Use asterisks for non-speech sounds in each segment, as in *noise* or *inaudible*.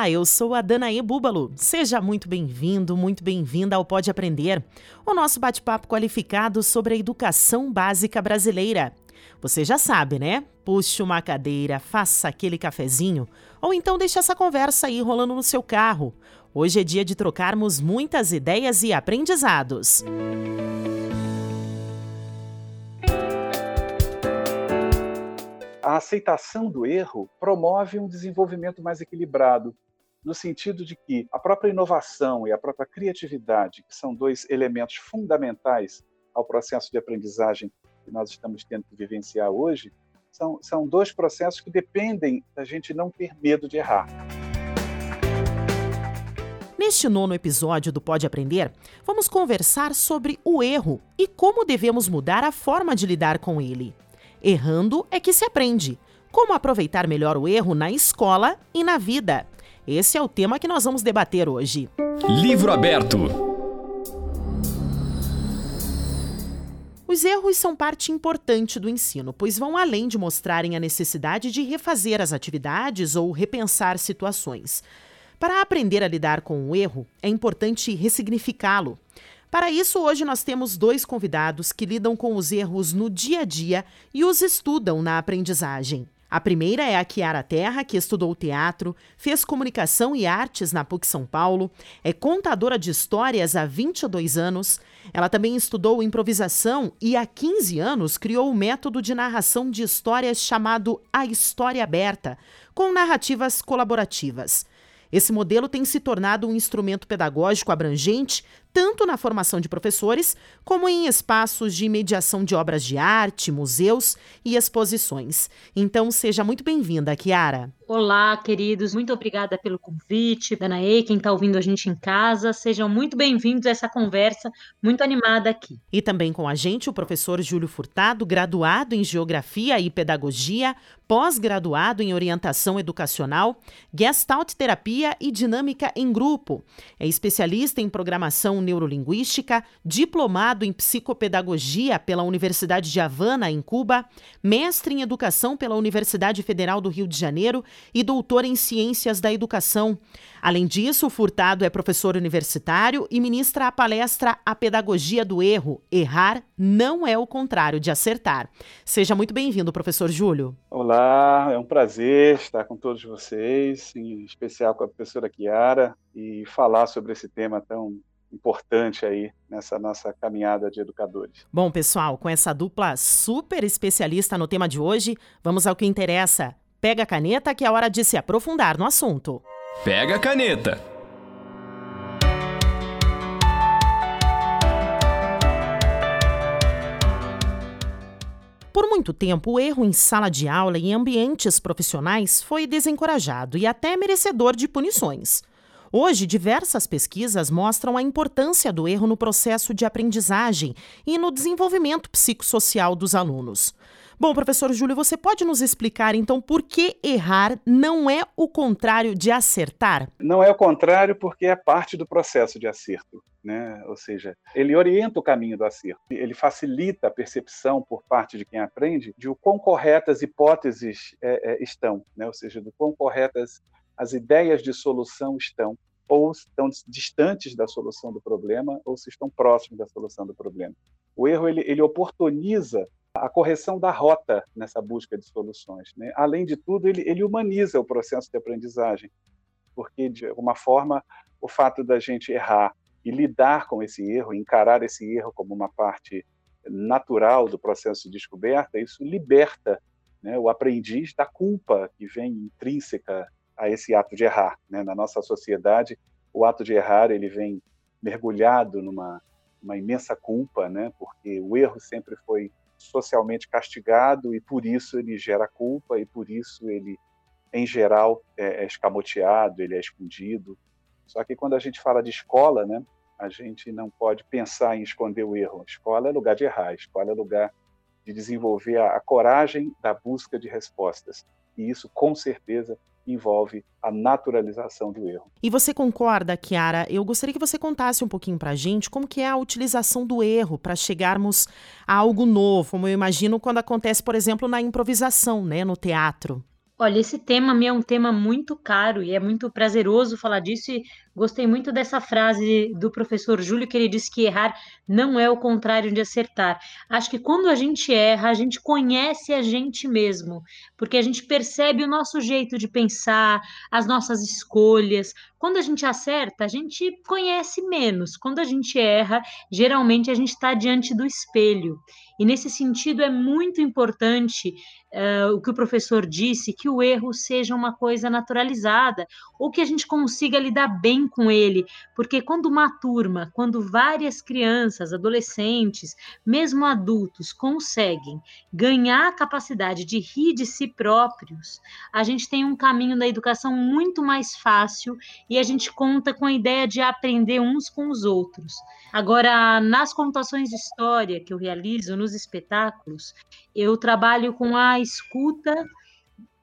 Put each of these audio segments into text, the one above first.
Olá, eu sou a Danae Búbalo. Seja muito bem-vindo, muito bem-vinda ao Pode Aprender, o nosso bate-papo qualificado sobre a educação básica brasileira. Você já sabe, né? Puxe uma cadeira, faça aquele cafezinho, ou então deixe essa conversa aí rolando no seu carro. Hoje é dia de trocarmos muitas ideias e aprendizados. a aceitação do erro promove um desenvolvimento mais equilibrado, no sentido de que a própria inovação e a própria criatividade, que são dois elementos fundamentais ao processo de aprendizagem que nós estamos tendo que vivenciar hoje, são, são dois processos que dependem da gente não ter medo de errar. Neste nono episódio do Pode Aprender, vamos conversar sobre o erro e como devemos mudar a forma de lidar com ele. Errando é que se aprende. Como aproveitar melhor o erro na escola e na vida? Esse é o tema que nós vamos debater hoje. Livro aberto. Os erros são parte importante do ensino, pois vão além de mostrarem a necessidade de refazer as atividades ou repensar situações. Para aprender a lidar com o erro, é importante ressignificá-lo. Para isso, hoje nós temos dois convidados que lidam com os erros no dia a dia e os estudam na aprendizagem. A primeira é a Kiara Terra, que estudou teatro, fez comunicação e artes na PUC São Paulo, é contadora de histórias há 22 anos. Ela também estudou improvisação e há 15 anos criou o um método de narração de histórias chamado A História Aberta, com narrativas colaborativas. Esse modelo tem se tornado um instrumento pedagógico abrangente, tanto na formação de professores, como em espaços de mediação de obras de arte, museus e exposições. Então, seja muito bem-vinda, Kiara. Olá, queridos, muito obrigada pelo convite. Danae, quem está ouvindo a gente em casa, sejam muito bem-vindos a essa conversa muito animada aqui. E também com a gente o professor Júlio Furtado, graduado em Geografia e Pedagogia, pós-graduado em Orientação Educacional, Gestalt Terapia e Dinâmica em Grupo. É especialista em Programação Neurolinguística, diplomado em Psicopedagogia pela Universidade de Havana, em Cuba, mestre em Educação pela Universidade Federal do Rio de Janeiro e doutor em Ciências da Educação. Além disso, Furtado é professor universitário e ministra a palestra A Pedagogia do Erro. Errar não é o contrário de acertar. Seja muito bem-vindo, professor Júlio. Olá, é um prazer estar com todos vocês, em especial com a professora Chiara, e falar sobre esse tema tão importante aí nessa nossa caminhada de educadores. Bom, pessoal, com essa dupla super especialista no tema de hoje, vamos ao que interessa. Pega a caneta que é hora de se aprofundar no assunto. Pega a caneta. Por muito tempo, o erro em sala de aula e em ambientes profissionais foi desencorajado e até merecedor de punições. Hoje, diversas pesquisas mostram a importância do erro no processo de aprendizagem e no desenvolvimento psicossocial dos alunos. Bom, professor Júlio, você pode nos explicar então por que errar não é o contrário de acertar? Não é o contrário porque é parte do processo de acerto. Né? Ou seja, ele orienta o caminho do acerto, ele facilita a percepção por parte de quem aprende de o quão corretas hipóteses é, é, estão, né? ou seja, do quão corretas as ideias de solução estão, ou estão distantes da solução do problema, ou se estão próximos da solução do problema. O erro ele, ele oportuniza a correção da rota nessa busca de soluções. Né? Além de tudo, ele, ele humaniza o processo de aprendizagem, porque, de alguma forma, o fato da gente errar e lidar com esse erro, encarar esse erro como uma parte natural do processo de descoberta, isso liberta né, o aprendiz da culpa que vem intrínseca a esse ato de errar. Né? Na nossa sociedade, o ato de errar ele vem mergulhado numa uma imensa culpa, né? porque o erro sempre foi socialmente castigado e por isso ele gera culpa e por isso ele, em geral, é, é escamoteado, ele é escondido. Só que quando a gente fala de escola, né, a gente não pode pensar em esconder o erro. Escola é lugar de errar, escola é lugar de desenvolver a, a coragem da busca de respostas. E isso, com certeza, envolve a naturalização do erro. E você concorda, Kiara? Eu gostaria que você contasse um pouquinho para a gente como que é a utilização do erro para chegarmos a algo novo, como eu imagino quando acontece, por exemplo, na improvisação, né, no teatro. Olha, esse tema me é um tema muito caro e é muito prazeroso falar disso. E gostei muito dessa frase do professor Júlio, que ele disse que errar não é o contrário de acertar. Acho que quando a gente erra, a gente conhece a gente mesmo, porque a gente percebe o nosso jeito de pensar, as nossas escolhas. Quando a gente acerta, a gente conhece menos. Quando a gente erra, geralmente a gente está diante do espelho. E nesse sentido, é muito importante uh, o que o professor disse, que o erro seja uma coisa naturalizada, ou que a gente consiga lidar bem com ele, porque quando uma turma, quando várias crianças, adolescentes, mesmo adultos, conseguem ganhar a capacidade de rir de si próprios, a gente tem um caminho da educação muito mais fácil e a gente conta com a ideia de aprender uns com os outros. Agora, nas contações de história que eu realizo nos espetáculos, eu trabalho com a escuta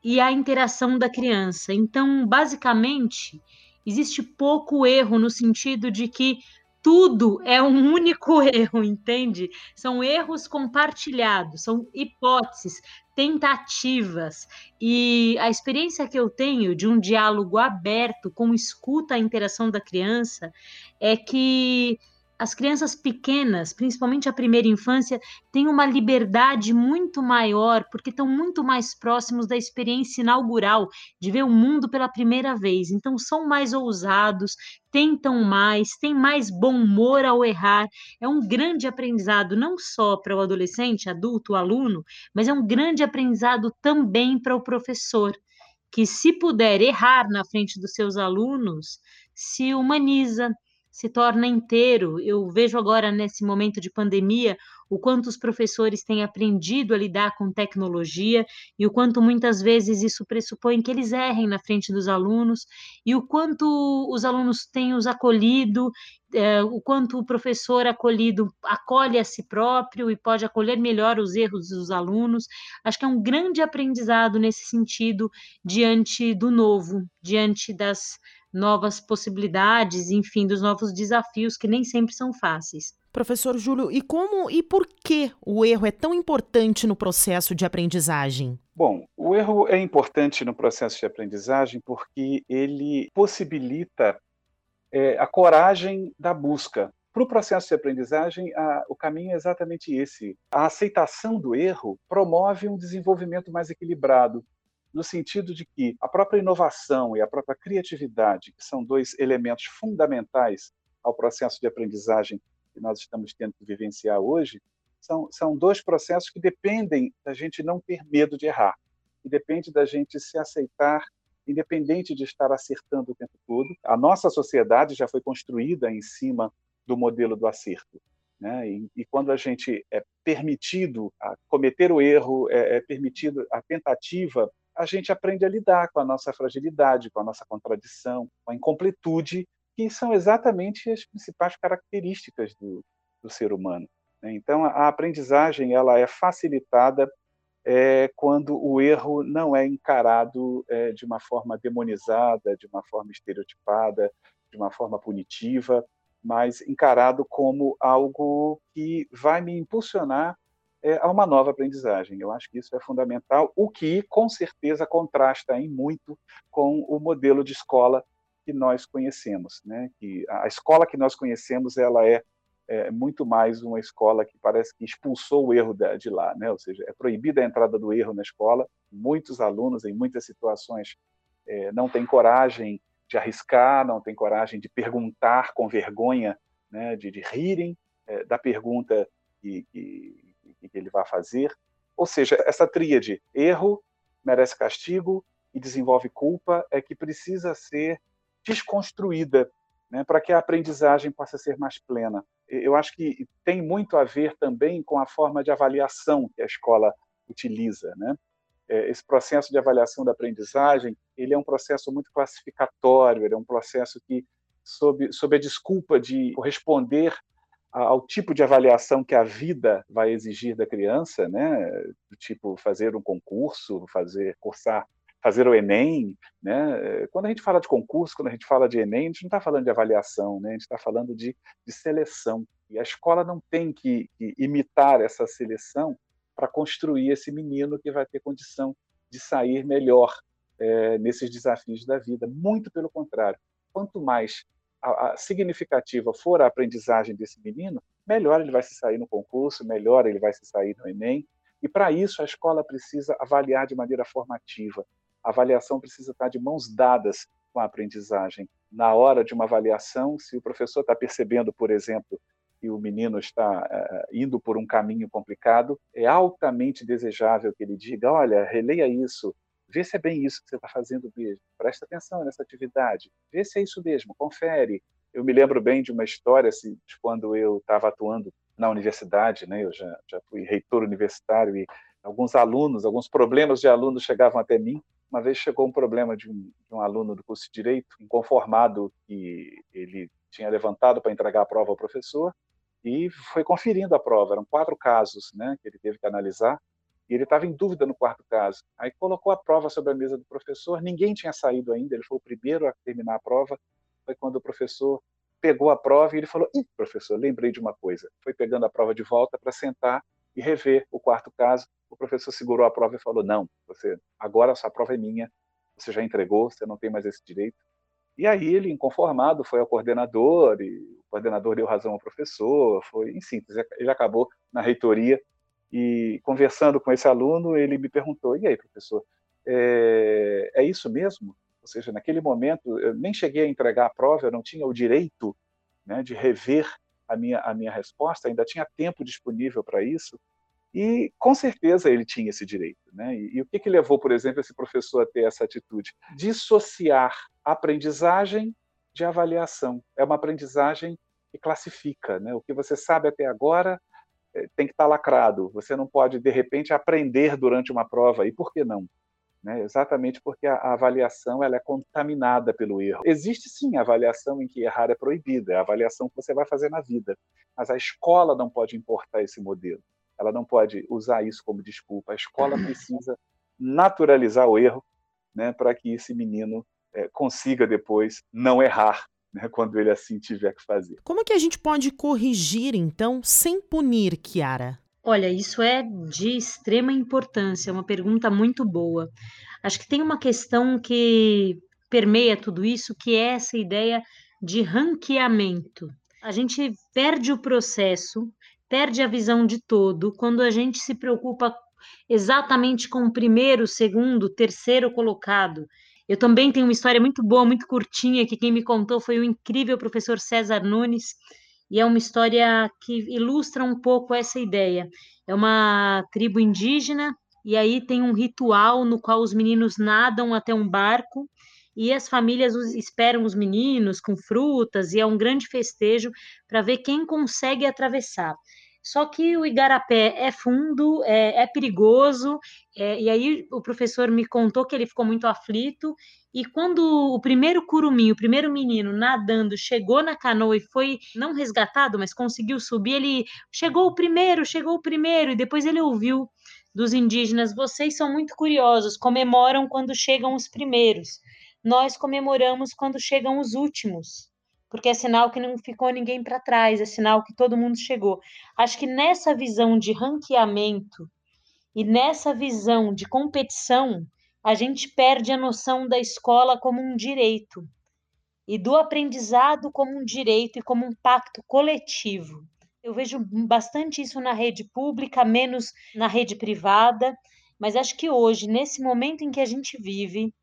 e a interação da criança. Então, basicamente, existe pouco erro no sentido de que tudo é um único *laughs* erro, entende? São erros compartilhados, são hipóteses, tentativas. E a experiência que eu tenho de um diálogo aberto com escuta a interação da criança é que as crianças pequenas, principalmente a primeira infância, têm uma liberdade muito maior, porque estão muito mais próximos da experiência inaugural, de ver o mundo pela primeira vez. Então, são mais ousados, tentam mais, têm mais bom humor ao errar. É um grande aprendizado, não só para o adolescente, adulto, aluno, mas é um grande aprendizado também para o professor, que, se puder errar na frente dos seus alunos, se humaniza se torna inteiro. Eu vejo agora, nesse momento de pandemia, o quanto os professores têm aprendido a lidar com tecnologia e o quanto muitas vezes isso pressupõe que eles errem na frente dos alunos e o quanto os alunos têm os acolhido, é, o quanto o professor acolhido acolhe a si próprio e pode acolher melhor os erros dos alunos. Acho que é um grande aprendizado nesse sentido diante do novo, diante das novas possibilidades, enfim, dos novos desafios que nem sempre são fáceis. Professor Júlio, e como e por que o erro é tão importante no processo de aprendizagem? Bom, o erro é importante no processo de aprendizagem porque ele possibilita é, a coragem da busca. Para o processo de aprendizagem, a, o caminho é exatamente esse. A aceitação do erro promove um desenvolvimento mais equilibrado, no sentido de que a própria inovação e a própria criatividade, que são dois elementos fundamentais ao processo de aprendizagem que nós estamos tendo que vivenciar hoje, são, são dois processos que dependem da gente não ter medo de errar, e depende da gente se aceitar independente de estar acertando o tempo todo. A nossa sociedade já foi construída em cima do modelo do acerto. Né? E, e, quando a gente é permitido cometer o erro, é, é permitido a tentativa a gente aprende a lidar com a nossa fragilidade, com a nossa contradição, com a incompletude, que são exatamente as principais características do, do ser humano. Né? Então, a aprendizagem ela é facilitada é, quando o erro não é encarado é, de uma forma demonizada, de uma forma estereotipada, de uma forma punitiva, mas encarado como algo que vai me impulsionar é, a uma nova aprendizagem. Eu acho que isso é fundamental, o que com certeza contrasta em muito com o modelo de escola que nós conhecemos, né? Que a escola que nós conhecemos ela é, é muito mais uma escola que parece que expulsou o erro de lá, né? Ou seja, é proibida a entrada do erro na escola. Muitos alunos em muitas situações é, não têm coragem de arriscar, não têm coragem de perguntar com vergonha, né? De, de rirem é, da pergunta que, que que ele vai fazer. Ou seja, essa tríade, erro, merece castigo e desenvolve culpa, é que precisa ser desconstruída né, para que a aprendizagem possa ser mais plena. Eu acho que tem muito a ver também com a forma de avaliação que a escola utiliza. Né? É, esse processo de avaliação da aprendizagem ele é um processo muito classificatório, ele é um processo que, sob, sob a desculpa de corresponder ao tipo de avaliação que a vida vai exigir da criança, né? Do tipo fazer um concurso, fazer cursar, fazer o Enem, né? Quando a gente fala de concurso, quando a gente fala de Enem, a gente não está falando de avaliação, né? A gente está falando de, de, seleção. E a escola não tem que, que imitar essa seleção para construir esse menino que vai ter condição de sair melhor é, nesses desafios da vida. Muito pelo contrário. Quanto mais a, a significativa for a aprendizagem desse menino, melhor ele vai se sair no concurso, melhor ele vai se sair no Enem. E para isso a escola precisa avaliar de maneira formativa. A avaliação precisa estar de mãos dadas com a aprendizagem. Na hora de uma avaliação, se o professor está percebendo, por exemplo, que o menino está uh, indo por um caminho complicado, é altamente desejável que ele diga: olha, releia isso, Vê se é bem isso que você está fazendo mesmo. Presta atenção nessa atividade. Vê se é isso mesmo. Confere. Eu me lembro bem de uma história assim, de quando eu estava atuando na universidade, né? Eu já, já fui reitor universitário e alguns alunos, alguns problemas de alunos chegavam até mim. Uma vez chegou um problema de um, de um aluno do curso de direito, inconformado que ele tinha levantado para entregar a prova ao professor e foi conferindo a prova. Eram quatro casos, né, que ele teve que analisar e ele estava em dúvida no quarto caso. Aí colocou a prova sobre a mesa do professor, ninguém tinha saído ainda, ele foi o primeiro a terminar a prova. Foi quando o professor pegou a prova e ele falou: Ih, professor, lembrei de uma coisa. Foi pegando a prova de volta para sentar e rever o quarto caso. O professor segurou a prova e falou: Não, você agora sua prova é minha, você já entregou, você não tem mais esse direito. E aí ele, inconformado, foi ao coordenador e o coordenador deu razão ao professor. Foi, em síntese, ele acabou na reitoria e conversando com esse aluno, ele me perguntou: e aí, professor, é, é isso mesmo? Ou seja, naquele momento, eu nem cheguei a entregar a prova, eu não tinha o direito né, de rever a minha, a minha resposta, ainda tinha tempo disponível para isso. E com certeza ele tinha esse direito. Né? E, e, o que, que levou, por exemplo, esse professor a ter essa atitude? Dissociar aprendizagem de avaliação. É uma aprendizagem que classifica. Né? O que você sabe até agora tem que estar lacrado. Você não pode, de repente, aprender durante uma prova. E por que não? Né? Exatamente porque a, a, avaliação ela é contaminada pelo erro. Existe sim a avaliação em que errar é proibida, é a avaliação que você vai fazer na vida. Mas a escola não pode importar esse modelo. Ela não pode usar isso como desculpa. A escola precisa naturalizar o erro né, para que esse menino é, consiga depois não errar né, *laughs* quando ele assim tiver que fazer. Como que a gente pode corrigir, então, sem punir, Kiara? Olha, isso é de extrema importância, é uma pergunta muito boa. Acho que tem uma questão que permeia tudo isso, que é essa ideia de ranqueamento. A gente perde o processo, perde a visão de todo quando a gente se preocupa exatamente com o primeiro, segundo, terceiro colocado. Eu também tenho uma história muito boa, muito curtinha, que quem me contou foi o incrível professor César Nunes, e é uma história que ilustra um pouco essa ideia. É uma tribo indígena, e aí tem um ritual no qual os meninos nadam até um barco e as famílias esperam os meninos com frutas, e é um grande festejo para ver quem consegue atravessar. Só que o igarapé é fundo, é, é perigoso, é, e aí o professor me contou que ele ficou muito aflito. E quando o primeiro curumim, o primeiro menino nadando, chegou na canoa e foi não resgatado, mas conseguiu subir, ele chegou o primeiro, chegou o primeiro, e depois ele ouviu dos indígenas: vocês são muito curiosos, comemoram quando chegam os primeiros. Nós comemoramos quando chegam os últimos porque é sinal que não ficou ninguém para trás, é sinal que todo mundo chegou. Acho que nessa visão de ranqueamento e nessa visão de competição, a gente perde a noção da escola como um direito e do aprendizado como um direito e como um pacto coletivo. Eu vejo bastante isso na rede pública, menos na rede privada, mas acho que hoje, nesse momento em que a gente vive,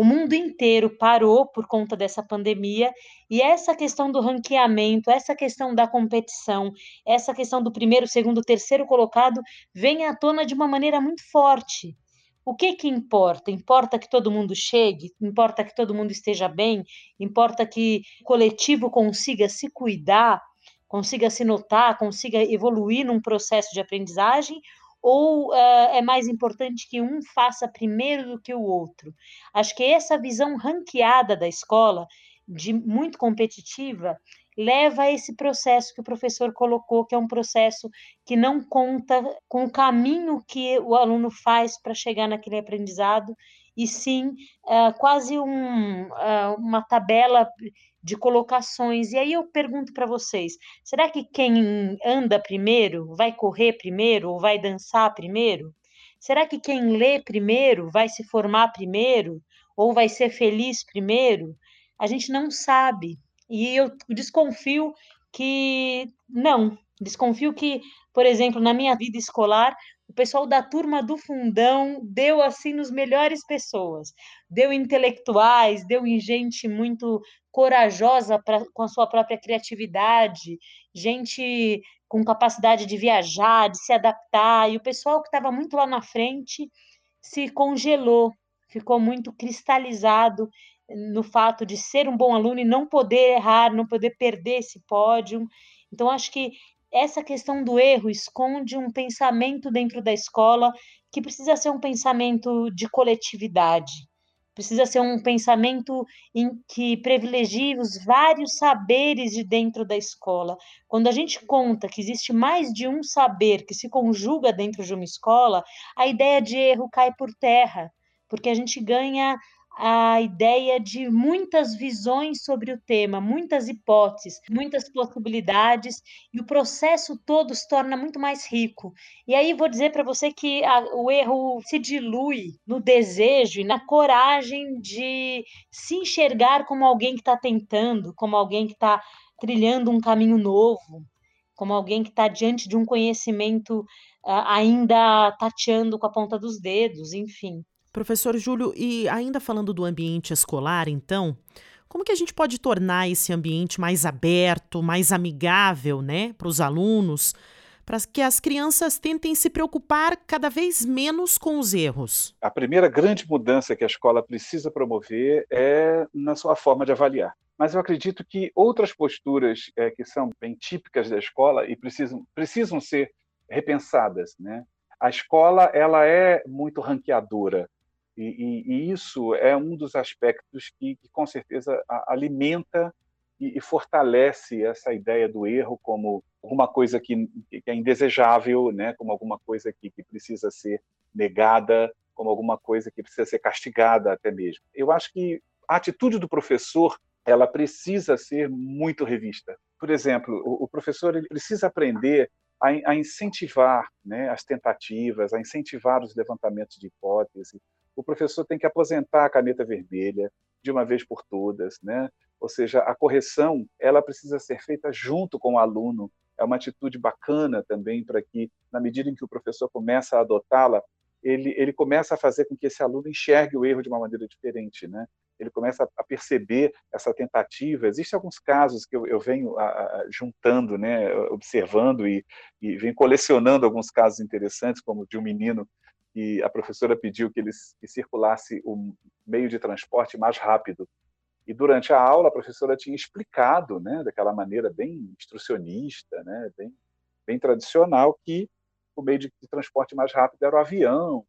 o mundo inteiro parou por conta dessa pandemia e essa questão do ranqueamento, essa questão da competição, essa questão do primeiro, segundo, terceiro colocado vem à tona de uma maneira muito forte. O que que importa? Importa que todo mundo chegue, importa que todo mundo esteja bem, importa que o coletivo consiga se cuidar, consiga se notar, consiga evoluir num processo de aprendizagem, ou uh, é mais importante que um faça primeiro do que o outro? Acho que essa visão ranqueada da escola, de muito competitiva, leva a esse processo que o professor colocou, que é um processo que não conta com o caminho que o aluno faz para chegar naquele aprendizado, e sim uh, quase um, uh, uma tabela de colocações. E aí eu pergunto para vocês: será que quem anda primeiro vai correr primeiro ou vai dançar primeiro? Será que quem lê primeiro vai se formar primeiro ou vai ser feliz primeiro? A gente não sabe. E eu desconfio que não. Desconfio que, por exemplo, na minha vida escolar, o pessoal da turma do fundão deu assim nos melhores pessoas, deu intelectuais, deu em gente muito corajosa pra, com a sua própria criatividade, gente com capacidade de viajar, de se adaptar, e o pessoal que estava muito lá na frente se congelou, ficou muito cristalizado no fato de ser um bom aluno e não poder errar, não poder perder esse pódio. Então, acho que essa questão do erro esconde um pensamento dentro da escola que precisa ser um pensamento de coletividade, precisa ser um pensamento em que privilegie os vários saberes de dentro da escola. Quando a gente conta que existe mais de um saber que se conjuga dentro de uma escola, a ideia de erro cai por terra, porque a gente ganha a ideia de muitas visões sobre o tema, muitas hipóteses, muitas possibilidades, e o processo todo se torna muito mais rico. E aí vou dizer para você que a, o erro se dilui no desejo e na coragem de se enxergar como alguém que está tentando, como alguém que está trilhando um caminho novo, como alguém que está diante de um conhecimento uh, ainda tateando com a ponta dos dedos, enfim. Professor Júlio, e ainda falando do ambiente escolar, então, como que a gente pode tornar esse ambiente mais aberto, mais amigável, né, para os alunos, para que as crianças tentem se preocupar cada vez menos com os erros? A primeira grande mudança que a escola precisa promover é na sua forma de avaliar. Mas eu acredito que outras posturas é, que são bem típicas da escola e precisam, precisam ser repensadas, né? A escola ela é muito ranqueadora e, e, e, isso é um dos aspectos que, que com certeza, alimenta e, e, fortalece essa ideia do erro como alguma coisa que, que é indesejável, né? como alguma coisa que, que precisa ser negada, como alguma coisa que precisa ser castigada até mesmo. Eu acho que a atitude do professor ela precisa ser muito revista. Por exemplo, o, o professor ele precisa aprender a, a incentivar né, as tentativas, a incentivar os levantamentos de hipótese, o professor tem que aposentar a caneta vermelha de uma vez por todas, né? Ou seja, a correção ela precisa ser feita junto com o aluno. É uma atitude bacana também para que, na medida em que o professor começa a adotá-la, ele, ele começa a fazer com que esse aluno enxergue o erro de uma maneira diferente, né? Ele começa a perceber essa tentativa. Existem alguns casos que eu, eu venho a, a, juntando, né, observando e, e venho colecionando alguns casos interessantes, como de um menino que a professora pediu que ele que circulasse o meio de transporte mais rápido. E durante a aula a professora tinha explicado, né, daquela maneira bem instrucionista, né, bem, bem tradicional, que o meio de, de transporte mais rápido era o avião,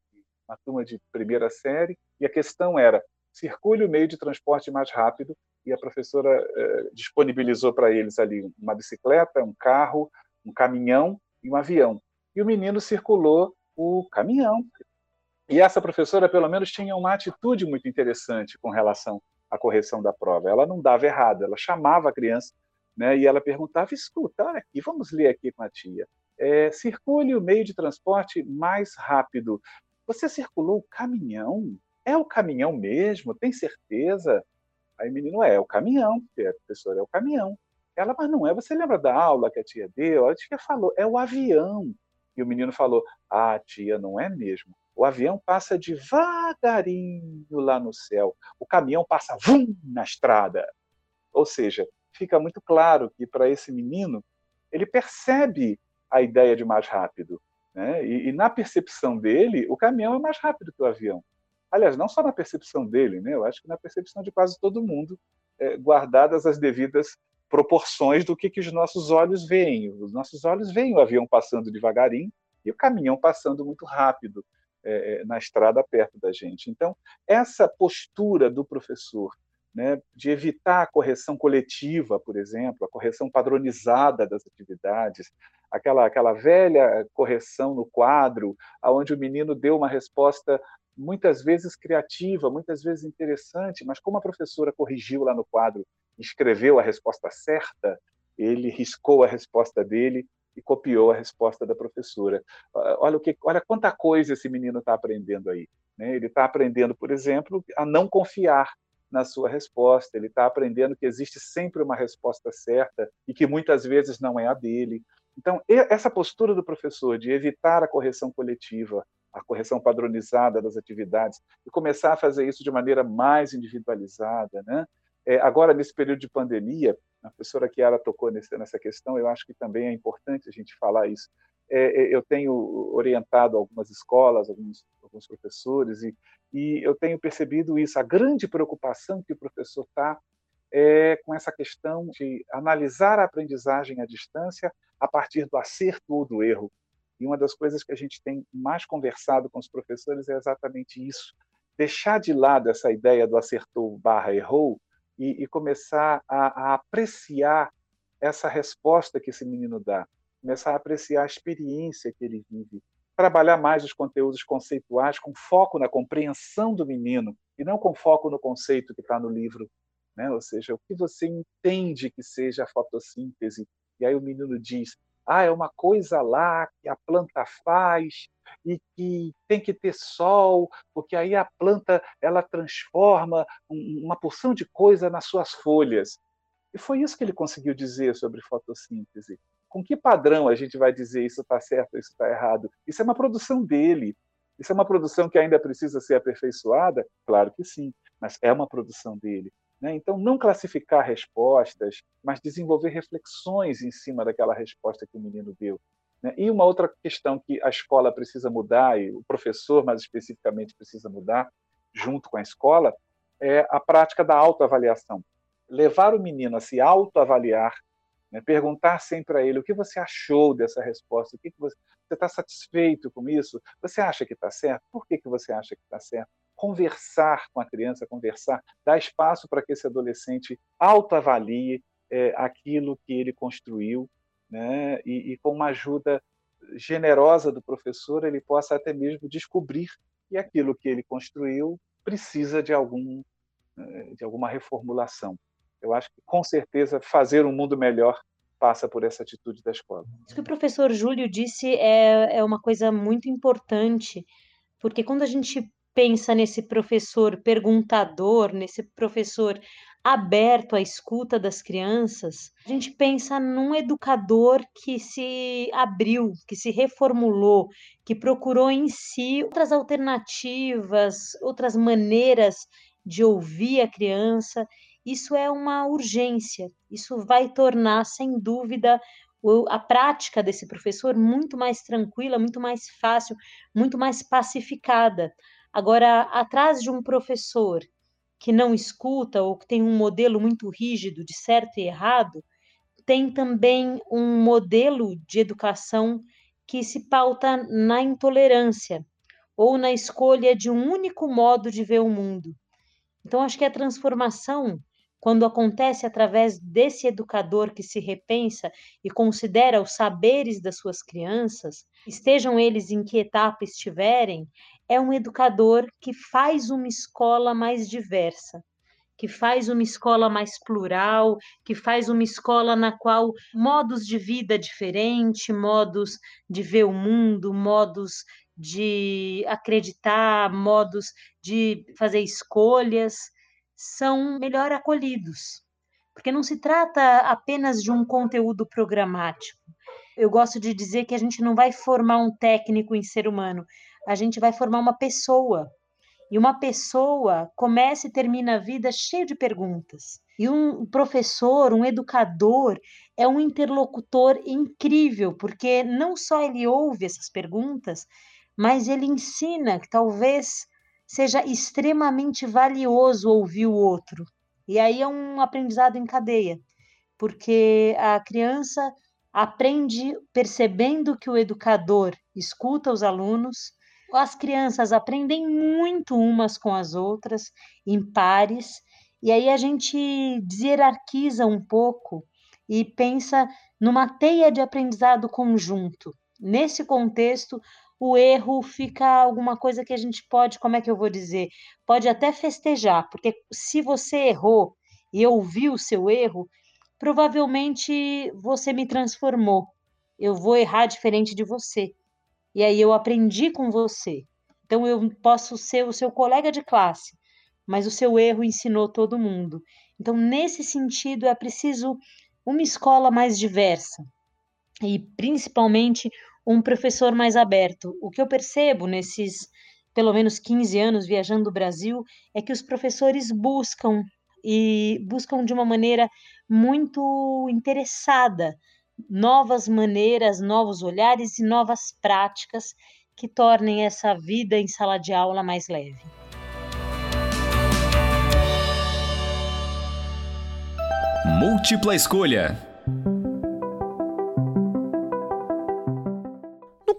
uma turma de primeira série, e a questão era circule o meio de transporte mais rápido, e a professora eh, disponibilizou para eles ali uma bicicleta, um carro, um caminhão e um avião. E o menino circulou o caminhão. E essa professora, pelo menos, tinha uma atitude muito interessante com relação à correção da prova. Ela não dava errado, ela chamava a criança né, e ela perguntava: escuta, olha aqui, vamos ler aqui com a tia. É, circule o meio de transporte mais rápido. Você circulou o caminhão? É o caminhão mesmo? Tem certeza? Aí o menino, é, é o caminhão, a professora, é o caminhão. Ela, mas não é, você lembra da aula que a tia deu? A tia falou, é o avião. E o menino falou: Ah, tia, não é mesmo. O avião passa devagarinho lá no céu, o caminhão passa vum na estrada. Ou seja, fica muito claro que para esse menino, ele percebe a ideia de mais rápido. Né? E, e, na percepção dele, o caminhão é mais rápido que o avião. Aliás, não só na percepção dele, né? eu acho que na percepção de quase todo mundo, é, guardadas as devidas proporções do que, que os nossos olhos veem. Os nossos olhos veem o avião passando devagarinho e o caminhão passando muito rápido é, é, na estrada perto da gente. Então, essa postura do professor né, de evitar a correção coletiva, por exemplo, a correção padronizada das atividades, aquela, aquela velha correção no quadro, onde o menino deu uma resposta muitas vezes criativa, muitas vezes interessante, mas como a professora corrigiu lá no quadro, escreveu a resposta certa, ele riscou a resposta dele e copiou a resposta da professora. Olha o que, olha quanta coisa esse menino está aprendendo aí. Né? Ele está aprendendo, por exemplo, a não confiar na sua resposta. Ele está aprendendo que existe sempre uma resposta certa e que muitas vezes não é a dele. Então, essa postura do professor de evitar a correção coletiva, a correção padronizada das atividades, e começar a fazer isso de maneira mais individualizada. Né? É, agora, nesse período de pandemia, a professora Chiara tocou nesse, nessa questão, eu acho que também é importante a gente falar isso. É, é eu tenho orientado algumas escolas, alguns, alguns professores, e, e eu tenho percebido isso, a grande preocupação que o professor está é com essa questão de analisar a aprendizagem à distância a partir do acerto ou do erro. E uma das coisas que a gente tem mais conversado com os professores é exatamente isso. Deixar de lado essa ideia do acertou barra errou e, e começar a, a apreciar essa resposta que esse menino dá, começar a apreciar a experiência que ele vive, trabalhar mais os conteúdos conceituais com foco na compreensão do menino e não com foco no conceito que está no livro né? Ou seja, o que você entende que seja a fotossíntese? E aí o menino diz: ah, é uma coisa lá que a planta faz e que tem que ter sol, porque aí a planta ela transforma uma porção de coisa nas suas folhas. E foi isso que ele conseguiu dizer sobre fotossíntese. Com que padrão a gente vai dizer isso está certo, isso está errado? Isso é uma produção dele. Isso é uma produção que ainda precisa ser aperfeiçoada? Claro que sim, mas é uma produção dele. Né? Então, não classificar respostas, mas desenvolver reflexões em cima daquela resposta que o menino deu. Né? E uma outra questão que a escola precisa mudar, e o professor, mais especificamente, precisa mudar, junto com a escola, é a prática da autoavaliação. Levar o menino a se autoavaliar, né? perguntar sempre a ele o que você achou dessa resposta, o que, que você está satisfeito com isso? Você acha que está certo? Por que, que você acha que está certo? Conversar com a criança, conversar, dar espaço para que esse adolescente autoavalie é, aquilo que ele construiu, né? E, e, com uma ajuda generosa do professor, ele possa até mesmo descobrir que aquilo que ele construiu precisa de algum é, de alguma reformulação. Eu acho que com certeza fazer um mundo melhor passa por essa atitude da escola. Isso que o professor Júlio disse é, é uma coisa muito importante, porque quando a gente pensa nesse professor perguntador, nesse professor aberto à escuta das crianças, a gente pensa num educador que se abriu, que se reformulou, que procurou em si outras alternativas, outras maneiras de ouvir a criança. Isso é uma urgência, isso vai tornar, sem dúvida, a prática desse professor muito mais tranquila, muito mais fácil, muito mais pacificada. Agora, atrás de um professor que não escuta ou que tem um modelo muito rígido de certo e errado, tem também um modelo de educação que se pauta na intolerância ou na escolha de um único modo de ver o mundo. Então, acho que a transformação, quando acontece através desse educador que se repensa e considera os saberes das suas crianças, estejam eles em que etapa estiverem, é um educador que faz uma escola mais diversa, que faz uma escola mais plural, que faz uma escola na qual modos de vida diferentes, modos de ver o mundo, modos de acreditar, modos de fazer escolhas são melhor acolhidos. Porque não se trata apenas de um conteúdo programático. Eu gosto de dizer que a gente não vai formar um técnico em ser humano, a gente vai formar uma pessoa. E uma pessoa começa e termina a vida cheio de perguntas. E um professor, um educador, é um interlocutor incrível, porque não só ele ouve essas perguntas, mas ele ensina que talvez seja extremamente valioso ouvir o outro. E aí é um aprendizado em cadeia, porque a criança aprende percebendo que o educador escuta os alunos, as crianças aprendem muito umas com as outras, em pares, E aí a gente hierarquiza um pouco e pensa numa teia de aprendizado conjunto. Nesse contexto, o erro fica alguma coisa que a gente pode, como é que eu vou dizer? Pode até festejar, porque se você errou e eu vi o seu erro, provavelmente você me transformou. Eu vou errar diferente de você. E aí eu aprendi com você. Então eu posso ser o seu colega de classe, mas o seu erro ensinou todo mundo. Então, nesse sentido, é preciso uma escola mais diversa e principalmente um professor mais aberto. O que eu percebo nesses pelo menos 15 anos viajando o Brasil é que os professores buscam e buscam de uma maneira muito interessada novas maneiras, novos olhares e novas práticas que tornem essa vida em sala de aula mais leve. Múltipla escolha.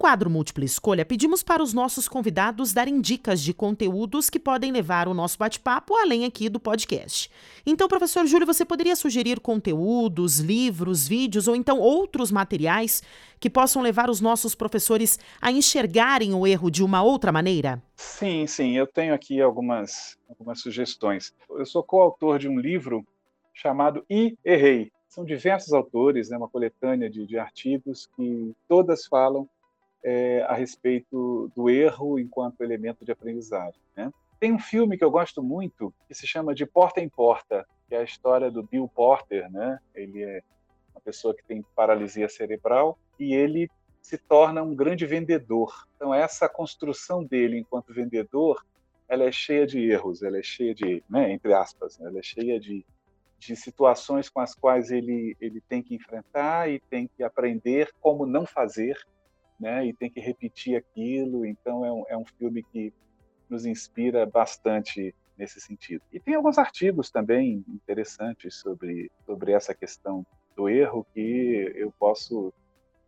Quadro Múltipla Escolha, pedimos para os nossos convidados darem dicas de conteúdos que podem levar o nosso bate-papo além aqui do podcast. Então, professor Júlio, você poderia sugerir conteúdos, livros, vídeos ou então outros materiais que possam levar os nossos professores a enxergarem o erro de uma outra maneira? Sim, sim, eu tenho aqui algumas, algumas sugestões. Eu sou coautor de um livro chamado E Errei. São diversos autores, né, uma coletânea de, de artigos que todas falam é, a respeito do erro enquanto elemento de aprendizagem. Né? Tem um filme que eu gosto muito que se chama De Porta em Porta, que é a história do Bill Porter. Né? Ele é uma pessoa que tem paralisia cerebral e ele se torna um grande vendedor. Então essa construção dele enquanto vendedor, ela é cheia de erros, ela é cheia de, né, entre aspas, né, ela é cheia de, de situações com as quais ele ele tem que enfrentar e tem que aprender como não fazer né? E tem que repetir aquilo. Então é um, é um filme que nos inspira bastante nesse sentido. E tem alguns artigos também interessantes sobre sobre essa questão do erro que eu posso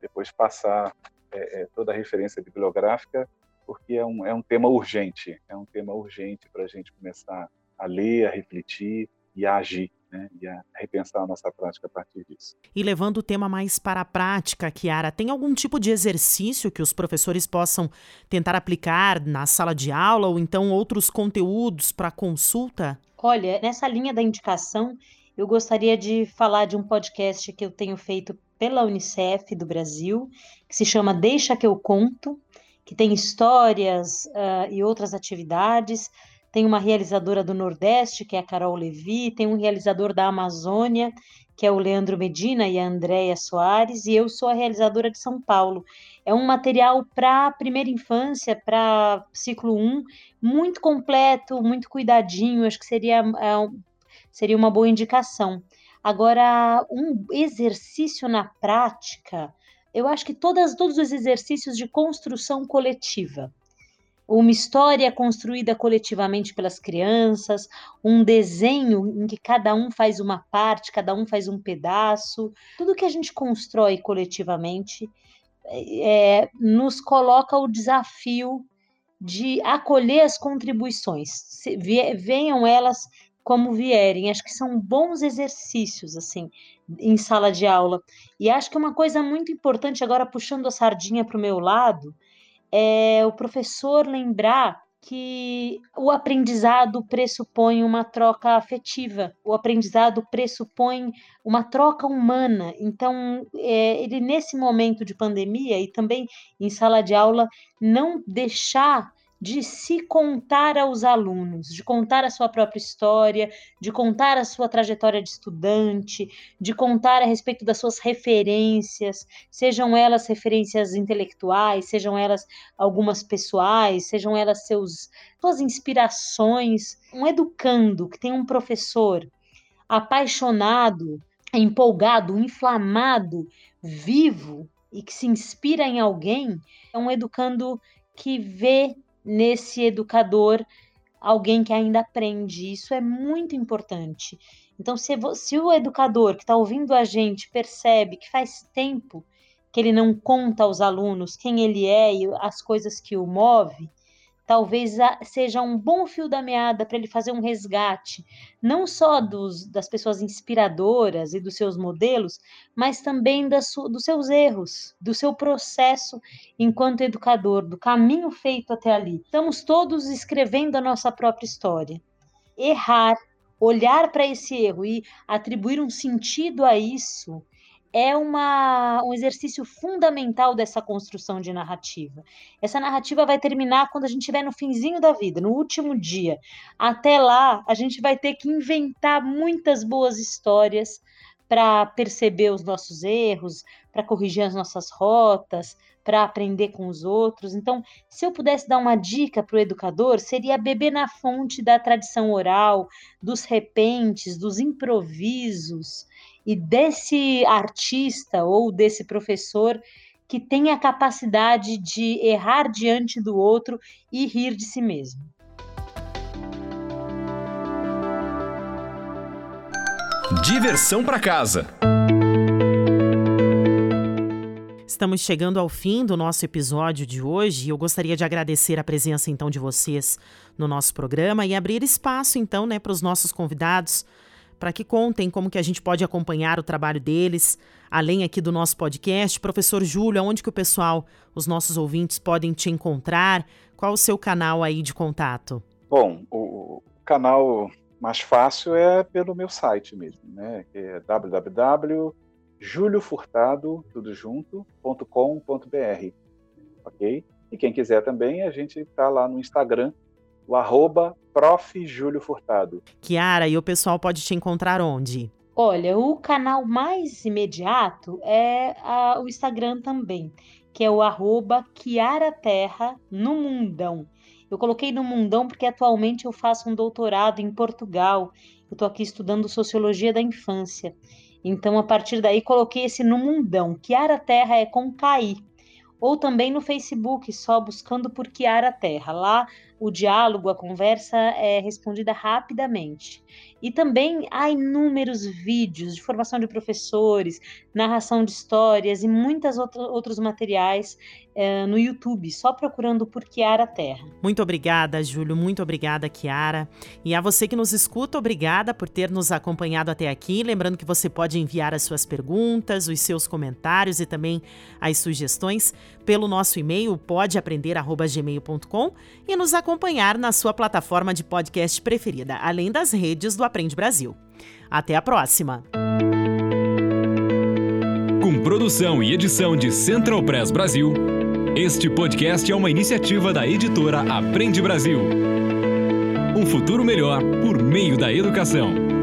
depois passar é, é, toda a referência bibliográfica porque é um, é um tema urgente, é um tema urgente para a gente começar a ler, a refletir e a agir né, e a repensar a nossa prática a partir disso. E levando o tema mais para a prática, Kiara, tem algum tipo de exercício que os professores possam tentar aplicar na sala de aula ou então outros conteúdos para consulta? Olha, nessa linha da indicação, eu gostaria de falar de um podcast que eu tenho feito pela Unicef do Brasil, que se chama Deixa que eu conto, que tem histórias uh, e outras atividades tem uma realizadora do Nordeste, que é a Carol Levi, tem um realizador da Amazônia, que é o Leandro Medina e a Andréia Soares, e eu sou a realizadora de São Paulo. É um material para primeira infância, para ciclo 1, muito completo, muito cuidadinho, acho que seria, é, seria uma boa indicação. Agora, um exercício na prática, eu acho que todas, todos os exercícios de construção coletiva uma história construída coletivamente pelas crianças, um desenho em que cada um faz uma parte, cada um faz um pedaço. Tudo que a gente constrói coletivamente é, nos coloca o desafio de acolher as contribuições, venham elas como vierem. Acho que são bons exercícios, assim, em sala de aula. E acho que uma coisa muito importante, agora puxando a sardinha para o meu lado, é o professor lembrar que o aprendizado pressupõe uma troca afetiva, o aprendizado pressupõe uma troca humana. Então, é, ele nesse momento de pandemia e também em sala de aula, não deixar de se contar aos alunos, de contar a sua própria história, de contar a sua trajetória de estudante, de contar a respeito das suas referências, sejam elas referências intelectuais, sejam elas algumas pessoais, sejam elas seus suas inspirações. Um educando que tem um professor apaixonado, empolgado, inflamado, vivo e que se inspira em alguém, é um educando que vê nesse educador alguém que ainda aprende. Isso é muito importante. Então, se, se o educador que está ouvindo a gente percebe que faz tempo que ele não conta aos alunos quem ele é e as coisas que o move, talvez seja um bom fio da meada para ele fazer um resgate, não só dos, das pessoas inspiradoras e dos seus modelos, mas também das, dos seus erros, do seu processo enquanto educador, do caminho feito até ali. Estamos todos escrevendo a nossa própria história. Errar, olhar para esse erro e atribuir um sentido a isso é uma, um exercício fundamental dessa construção de narrativa. Essa narrativa vai terminar quando a gente estiver no finzinho da vida, no último dia. Até lá, a gente vai ter que inventar muitas boas histórias para perceber os nossos erros, para corrigir as nossas rotas, para aprender com os outros. Então, se eu pudesse dar uma dica para o educador, seria beber na fonte da tradição oral, dos repentes, dos improvisos e desse artista ou desse professor que tem a capacidade de errar diante do outro e rir de si mesmo. Diversão para casa. Estamos chegando ao fim do nosso episódio de hoje e eu gostaria de agradecer a presença então de vocês no nosso programa e abrir espaço então, né, para os nossos convidados para que contem como que a gente pode acompanhar o trabalho deles, além aqui do nosso podcast. Professor Júlio, aonde que o pessoal, os nossos ouvintes, podem te encontrar? Qual o seu canal aí de contato? Bom, o canal mais fácil é pelo meu site mesmo, né? Que é www.juliofurtado, ok? E quem quiser também, a gente está lá no Instagram, o arroba Prof. Júlio Furtado. Kiara, e o pessoal pode te encontrar onde? Olha, o canal mais imediato é a, o Instagram também, que é o arroba Kiara Terra no Mundão. Eu coloquei no Mundão porque atualmente eu faço um doutorado em Portugal. Eu estou aqui estudando Sociologia da Infância. Então, a partir daí, coloquei esse no Mundão. Kiara Terra é com KI. Ou também no Facebook, só buscando por Kiara Terra. Lá o diálogo, a conversa é respondida rapidamente. E também há inúmeros vídeos de formação de professores, narração de histórias e muitos outros materiais é, no YouTube, só procurando por Kiara Terra. Muito obrigada, Júlio. Muito obrigada, Kiara. E a você que nos escuta, obrigada por ter nos acompanhado até aqui. Lembrando que você pode enviar as suas perguntas, os seus comentários e também as sugestões pelo nosso e-mail podeaprender@gmail.com e nos acompanhar na sua plataforma de podcast preferida, além das redes do Aprende Brasil. Até a próxima. Com produção e edição de Central Press Brasil. Este podcast é uma iniciativa da editora Aprende Brasil. Um futuro melhor por meio da educação.